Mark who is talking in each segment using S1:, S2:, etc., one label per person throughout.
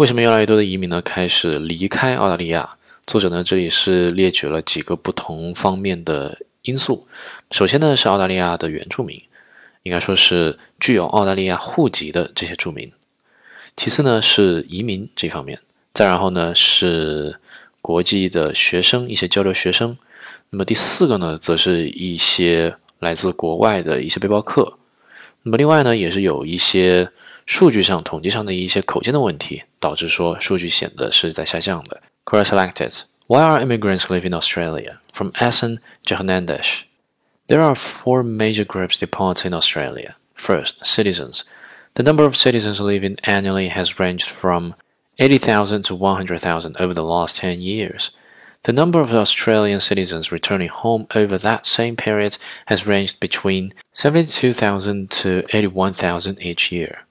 S1: 为什么越来越多的移民呢开始离开澳大利亚？作者呢这里是列举了几个不同方面的因素。首先呢是澳大利亚的原住民，应该说是具有澳大利亚户籍的这些住民。其次呢是移民这方面，再然后呢是国际的学生，一些交流学生。那么第四个呢，则是一些来自国外的一些背包客。那么另外呢，也是有一些。数据上统计上的一些口径的问题，导致说数据显得是在下降的。Query selected: Why are immigrants leaving Australia? From Ehsan to There are four major groups departing Australia. First, citizens. The number of citizens leaving annually has ranged from 80,000 to 100,000 over the last 10 years. The number of Australian citizens returning home over that same period has ranged between 72,000 to 81,000 each year.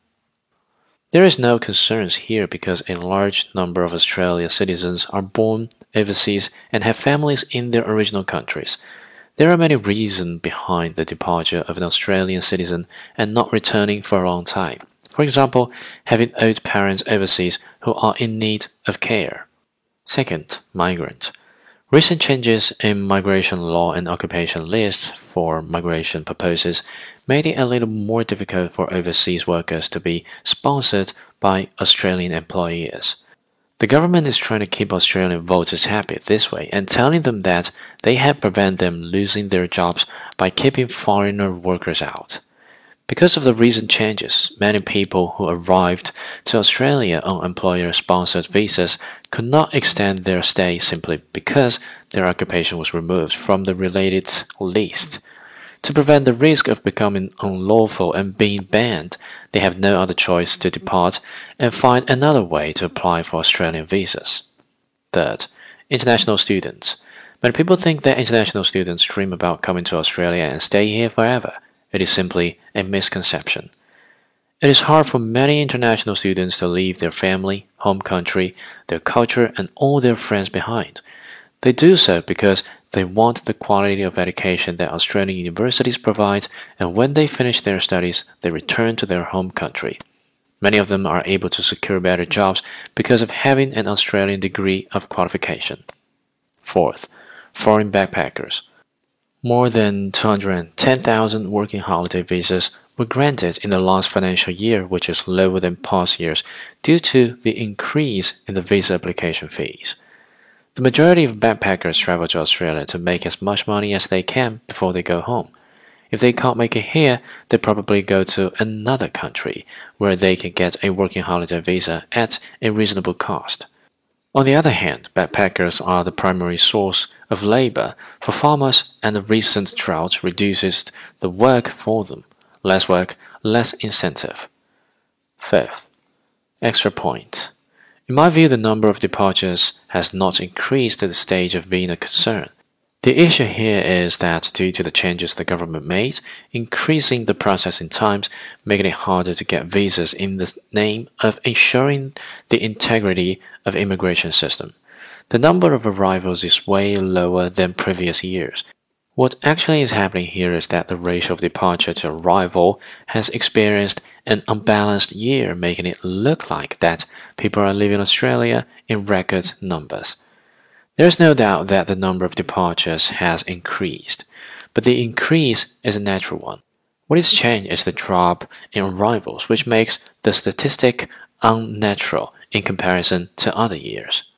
S1: There is no concerns here because a large number of Australian citizens are born overseas and have families in their original countries. There are many reasons behind the departure of an Australian citizen and not returning for a long time. For example, having old parents overseas who are in need of care. Second, migrant. Recent changes in migration law and occupation lists for migration purposes made it a little more difficult for overseas workers to be sponsored by Australian employers. The government is trying to keep Australian voters happy this way and telling them that they have prevented them losing their jobs by keeping foreigner workers out. Because of the recent changes, many people who arrived to Australia on employer sponsored visas could not extend their stay simply because their occupation was removed from the related list. To prevent the risk of becoming unlawful and being banned, they have no other choice to depart and find another way to apply for Australian visas. Third, international students. Many people think that international students dream about coming to Australia and stay here forever. It is simply a misconception. It is hard for many international students to leave their family, home country, their culture, and all their friends behind. They do so because they want the quality of education that Australian universities provide, and when they finish their studies, they return to their home country. Many of them are able to secure better jobs because of having an Australian degree of qualification. Fourth, foreign backpackers. More than 210,000 working holiday visas were granted in the last financial year, which is lower than past years due to the increase in the visa application fees. The majority of backpackers travel to Australia to make as much money as they can before they go home. If they can't make it here, they probably go to another country where they can get a working holiday visa at a reasonable cost. On the other hand, backpackers are the primary source of labor for farmers, and the recent drought reduces the work for them. Less work, less incentive. Fifth, extra point. In my view, the number of departures has not increased to the stage of being a concern. The issue here is that due to the changes the government made, increasing the processing times, making it harder to get visas in the name of ensuring the integrity of immigration system. The number of arrivals is way lower than previous years. What actually is happening here is that the ratio of departure to arrival has experienced an unbalanced year, making it look like that people are leaving Australia in record numbers. There is no doubt that the number of departures has increased, but the increase is a natural one. What is changed is the drop in arrivals, which makes the statistic unnatural in comparison to other years.